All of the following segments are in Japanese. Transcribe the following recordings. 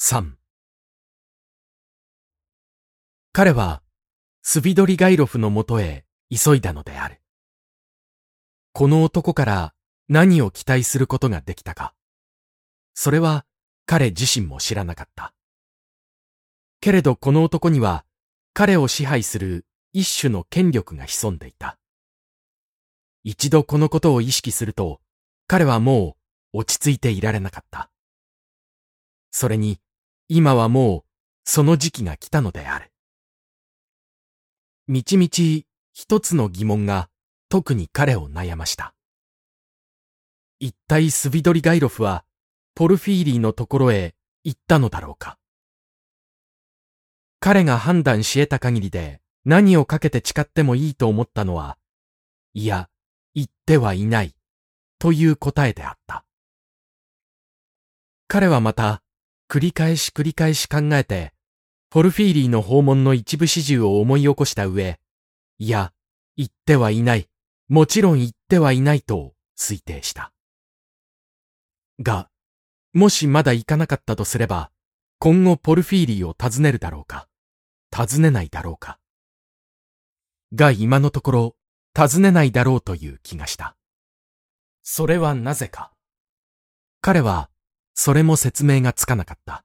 3彼はスビドリガイロフのもとへ急いだのである。この男から何を期待することができたか。それは彼自身も知らなかった。けれどこの男には彼を支配する一種の権力が潜んでいた。一度このことを意識すると、彼はもう落ち着いていられなかった。それに、今はもうその時期が来たのである。みちみち一つの疑問が特に彼を悩ました。一体スビドリガイロフはポルフィーリーのところへ行ったのだろうか。彼が判断し得た限りで何をかけて誓ってもいいと思ったのは、いや、行ってはいないという答えであった。彼はまた繰り返し繰り返し考えてポルフィーリーの訪問の一部始終を思い起こした上、いや、言ってはいない、もちろん言ってはいないと推定した。が、もしまだ行かなかったとすれば、今後ポルフィーリーを訪ねるだろうか、訪ねないだろうか。が今のところ、尋ねないだろうという気がした。それはなぜか。彼は、それも説明がつかなかった。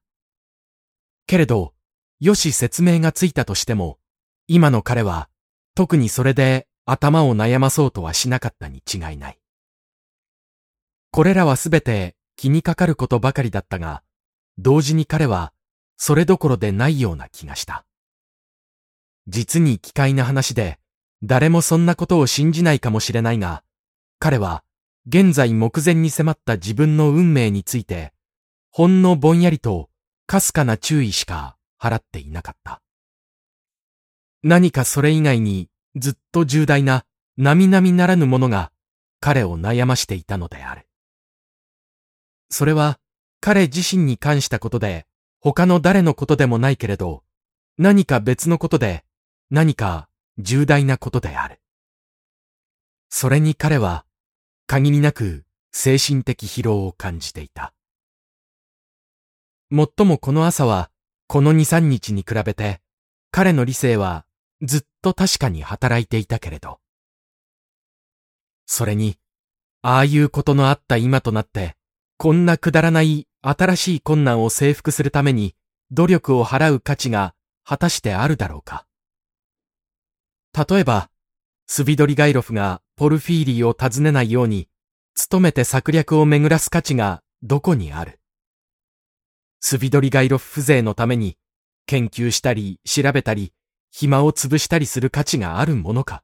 けれど、よし説明がついたとしても、今の彼は特にそれで頭を悩まそうとはしなかったに違いない。これらはすべて気にかかることばかりだったが、同時に彼はそれどころでないような気がした。実に奇怪な話で、誰もそんなことを信じないかもしれないが、彼は現在目前に迫った自分の運命について、ほんのぼんやりとかすかな注意しか払っていなかった。何かそれ以外にずっと重大な並々ならぬものが彼を悩ましていたのである。それは彼自身に関したことで他の誰のことでもないけれど何か別のことで何か重大なことである。それに彼は限りなく精神的疲労を感じていた。もっともこの朝はこの二三日に比べて、彼の理性はずっと確かに働いていたけれど。それに、ああいうことのあった今となって、こんなくだらない新しい困難を征服するために努力を払う価値が果たしてあるだろうか。例えば、スビドリガイロフがポルフィーリーを訪ねないように、努めて策略を巡らす価値がどこにあるスビドリガイロフ風情のために研究したり調べたり暇を潰したりする価値があるものか。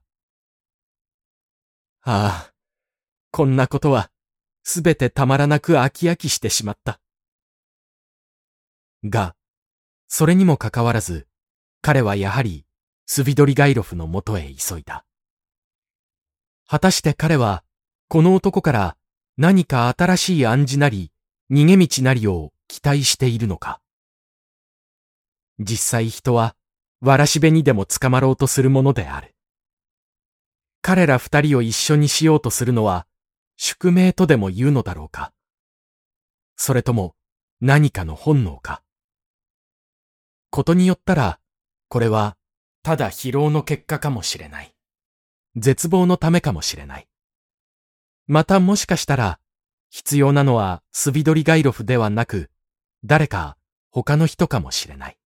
ああ、こんなことはすべてたまらなく飽き飽きしてしまった。が、それにもかかわらず、彼はやはりスビドリガイロフのもとへ急いだ。果たして彼は、この男から何か新しい暗示なり、逃げ道なりを期待しているのか？実際人は、わらしべにでも捕まろうとするものである。彼ら二人を一緒にしようとするのは、宿命とでも言うのだろうか？それとも、何かの本能か？ことによったら、これは、ただ疲労の結果かもしれない。絶望のためかもしれない。またもしかしたら、必要なのはスビドリガイロフではなく、誰か他の人かもしれない。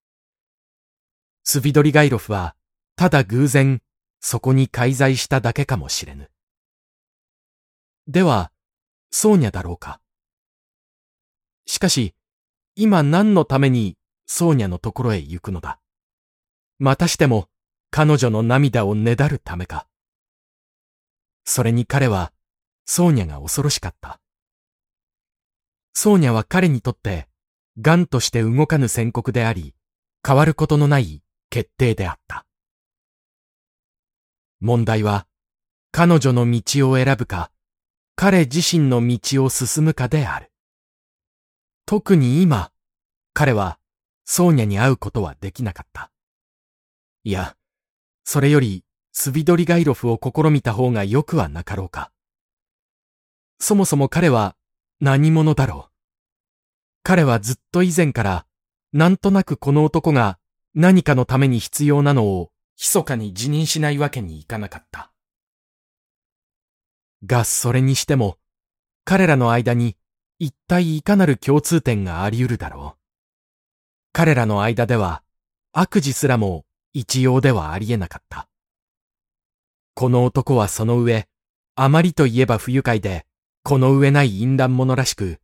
スビドリガイロフはただ偶然そこに介在しただけかもしれぬ。では、ソーニャだろうか。しかし、今何のためにソーニャのところへ行くのだ。またしても彼女の涙をねだるためか。それに彼は、ソーニャが恐ろしかった。ソーニャは彼にとって癌として動かぬ宣告であり、変わることのない決定であった。問題は、彼女の道を選ぶか、彼自身の道を進むかである。特に今、彼はソーニャに会うことはできなかった。いや、それよりスビドリガイロフを試みた方がよくはなかろうか。そもそも彼は何者だろう。彼はずっと以前からなんとなくこの男が何かのために必要なのを密かに辞任しないわけにいかなかった。が、それにしても、彼らの間に一体いかなる共通点があり得るだろう。彼らの間では悪事すらも一様ではありえなかった。この男はその上、あまりといえば不愉快で、この上ない淫乱者らしく、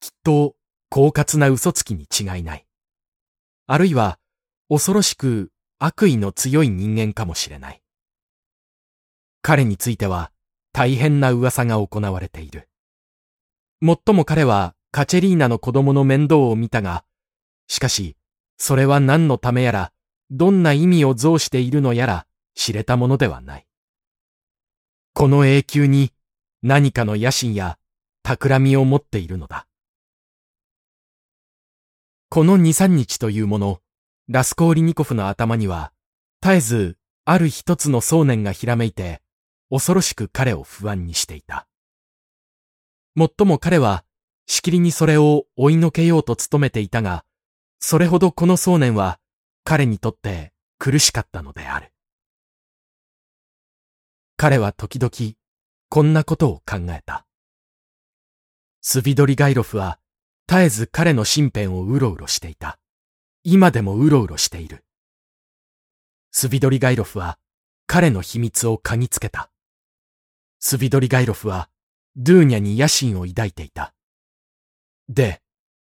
きっと、狡猾な嘘つきに違いない。あるいは、恐ろしく悪意の強い人間かもしれない。彼については、大変な噂が行われている。もっとも彼はカチェリーナの子供の面倒を見たが、しかし、それは何のためやら、どんな意味を増しているのやら、知れたものではない。この永久に何かの野心や企みを持っているのだ。この二三日というもの、ラスコーリニコフの頭には、絶えずある一つの想念がひらめいて、恐ろしく彼を不安にしていた。もっとも彼は、しきりにそれを追いのけようと努めていたが、それほどこの想念は彼にとって苦しかったのである。彼は時々こんなことを考えた。スビドリガイロフは絶えず彼の身辺をうろうろしていた。今でもうろうろしている。スビドリガイロフは彼の秘密を嗅ぎつけた。スビドリガイロフはドゥーニャに野心を抱いていた。で、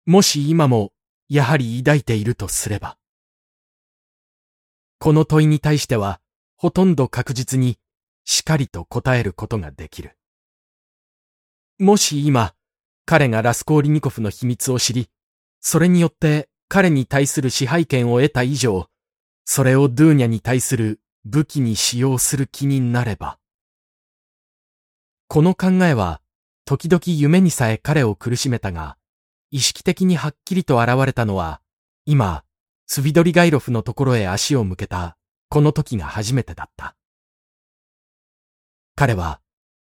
もし今もやはり抱いているとすれば。この問いに対しては、ほとんど確実に、しっかりと答えることができる。もし今、彼がラスコーリニコフの秘密を知り、それによって彼に対する支配権を得た以上、それをドゥーニャに対する武器に使用する気になれば。この考えは、時々夢にさえ彼を苦しめたが、意識的にはっきりと現れたのは、今、スビドリガイロフのところへ足を向けた、この時が初めてだった。彼は、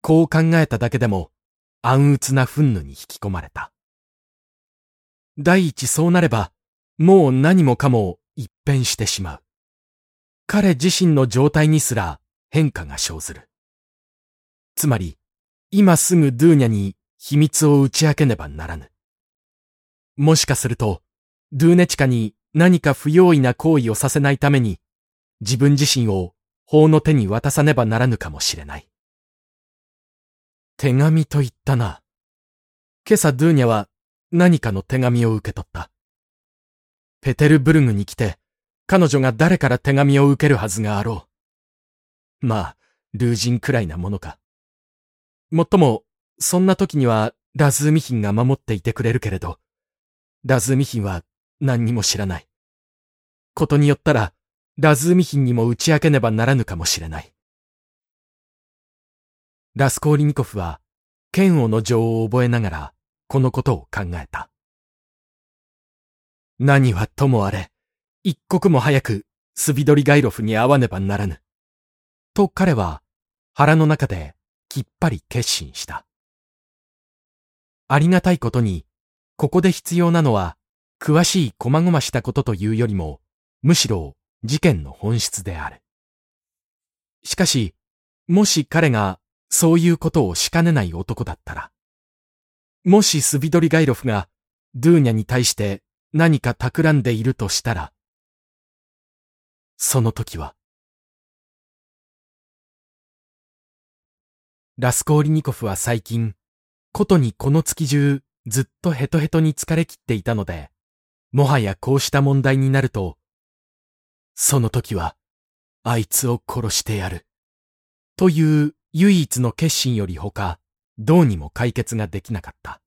こう考えただけでも、暗鬱な憤怒に引き込まれた。第一そうなれば、もう何もかも一変してしまう。彼自身の状態にすら変化が生ずる。つまり、今すぐドゥーニャに秘密を打ち明けねばならぬ。もしかすると、ドゥーネチカに何か不用意な行為をさせないために、自分自身を法の手に渡さねばならぬかもしれない。手紙と言ったな。今朝ドゥーニャは何かの手紙を受け取った。ペテルブルグに来て、彼女が誰から手紙を受けるはずがあろう。まあ、ル人くらいなものか。もっとも、そんな時にはラズーミヒンが守っていてくれるけれど、ラズーミヒンは何にも知らない。ことによったら、ラズーミヒンにも打ち明けねばならぬかもしれない。ラスコーリニコフは、剣王の情を覚えながら、このことを考えた。何はともあれ、一刻も早く、スビドリガイロフに会わねばならぬ。と彼は、腹の中で、きっぱり決心した。ありがたいことに、ここで必要なのは、詳しい細々したことというよりも、むしろ事件の本質である。しかし、もし彼がそういうことをしかねない男だったら、もしスビドリガイロフがドゥーニャに対して何か企んでいるとしたら、その時は、ラスコーリニコフは最近、ことにこの月中ずっとヘトヘトに疲れ切っていたので、もはやこうした問題になると、その時は、あいつを殺してやる。という唯一の決心より他、どうにも解決ができなかった。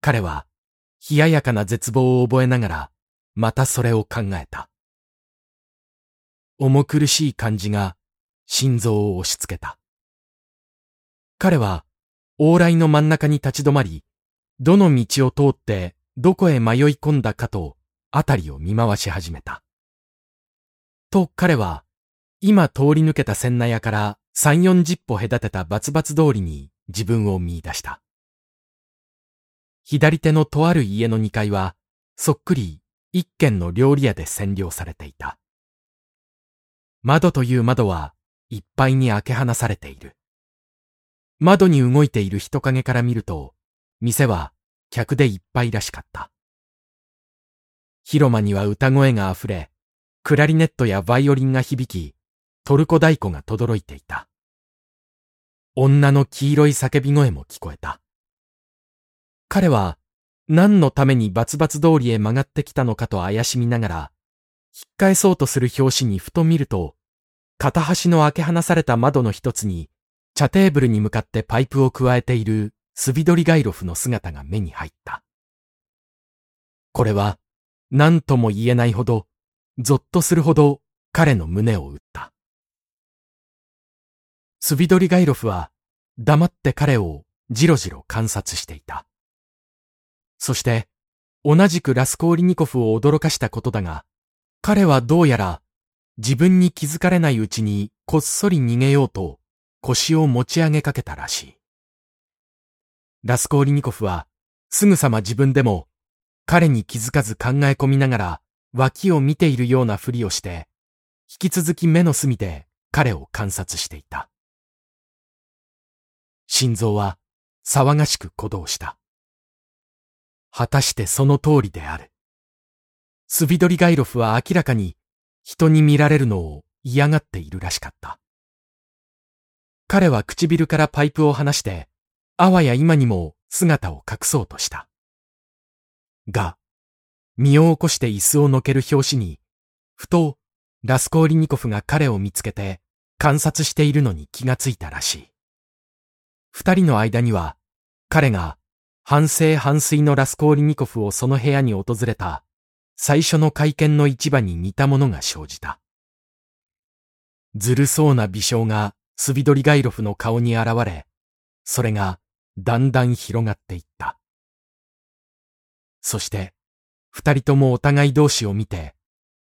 彼は、冷ややかな絶望を覚えながら、またそれを考えた。重苦しい感じが、心臓を押し付けた。彼は、往来の真ん中に立ち止まり、どの道を通ってどこへ迷い込んだかと、あたりを見回し始めた。と彼は、今通り抜けた千納屋から三四十歩隔てたバツバツ通りに自分を見出した。左手のとある家の二階は、そっくり一軒の料理屋で占領されていた。窓という窓はいっぱいに開け放されている。窓に動いている人影から見ると、店は客でいっぱいらしかった。広間には歌声が溢れ、クラリネットやバイオリンが響き、トルコ太鼓が轟いていた。女の黄色い叫び声も聞こえた。彼は何のためにバツバツ通りへ曲がってきたのかと怪しみながら、引っ返そうとする拍子にふと見ると、片端の開け放された窓の一つに、茶テーブルに向かってパイプを加えているスビドリガイロフの姿が目に入った。これは、何とも言えないほど、ぞっとするほど彼の胸を打っ。スビドリガイロフは黙って彼をじろじろ観察していた。そして、同じくラスコーリニコフを驚かしたことだが、彼はどうやら自分に気づかれないうちにこっそり逃げようと腰を持ち上げかけたらしい。ラスコーリニコフはすぐさま自分でも彼に気づかず考え込みながら脇を見ているようなふりをして、引き続き目の隅で彼を観察していた。心臓は騒がしく鼓動した。果たしてその通りである。スビドリガイロフは明らかに人に見られるのを嫌がっているらしかった。彼は唇からパイプを離して、あわや今にも姿を隠そうとした。が、身を起こして椅子をのける拍子に、ふとラスコーリニコフが彼を見つけて観察しているのに気がついたらしい。二人の間には、彼が反省反水のラスコーリニコフをその部屋に訪れた最初の会見の市場に似たものが生じた。ずるそうな微笑がスビドリガイロフの顔に現れ、それがだんだん広がっていった。そして、二人ともお互い同士を見て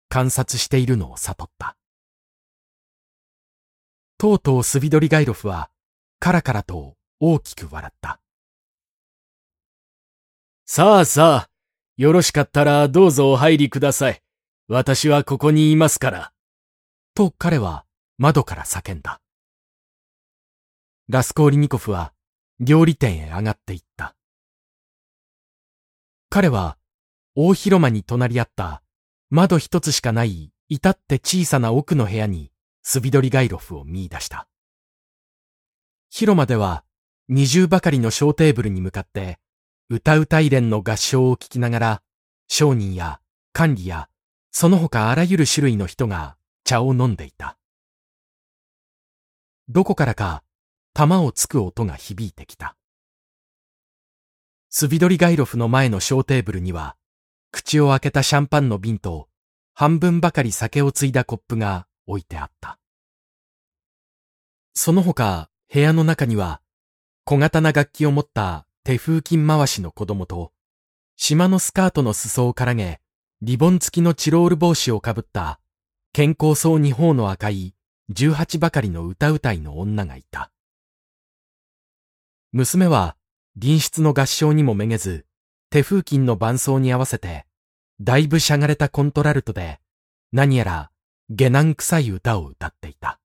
観察しているのを悟った。とうとうスビドリガイロフはカラカラと大きく笑った。さあさあ、よろしかったらどうぞお入りください。私はここにいますから。と彼は窓から叫んだ。ラスコーリニコフは料理店へ上がっていった。彼は大広間に隣り合った窓一つしかない至って小さな奥の部屋にスビドリガイロフを見出した。広間では二重ばかりの小テーブルに向かって、歌う大連の合唱を聴きながら、商人や管理や、その他あらゆる種類の人が茶を飲んでいた。どこからか、玉をつく音が響いてきた。スビドリガイロフの前の小テーブルには、口を開けたシャンパンの瓶と、半分ばかり酒をついだコップが置いてあった。その他、部屋の中には、小型な楽器を持った手風琴回しの子供と、島のスカートの裾をからげ、リボン付きのチロール帽子をかぶった、健康そうに頬の赤い十八ばかりの歌うたいの女がいた。娘は、隣室の合唱にもめげず、手風琴の伴奏に合わせて、だいぶしゃがれたコントラルトで、何やら下男臭い歌を歌っていた。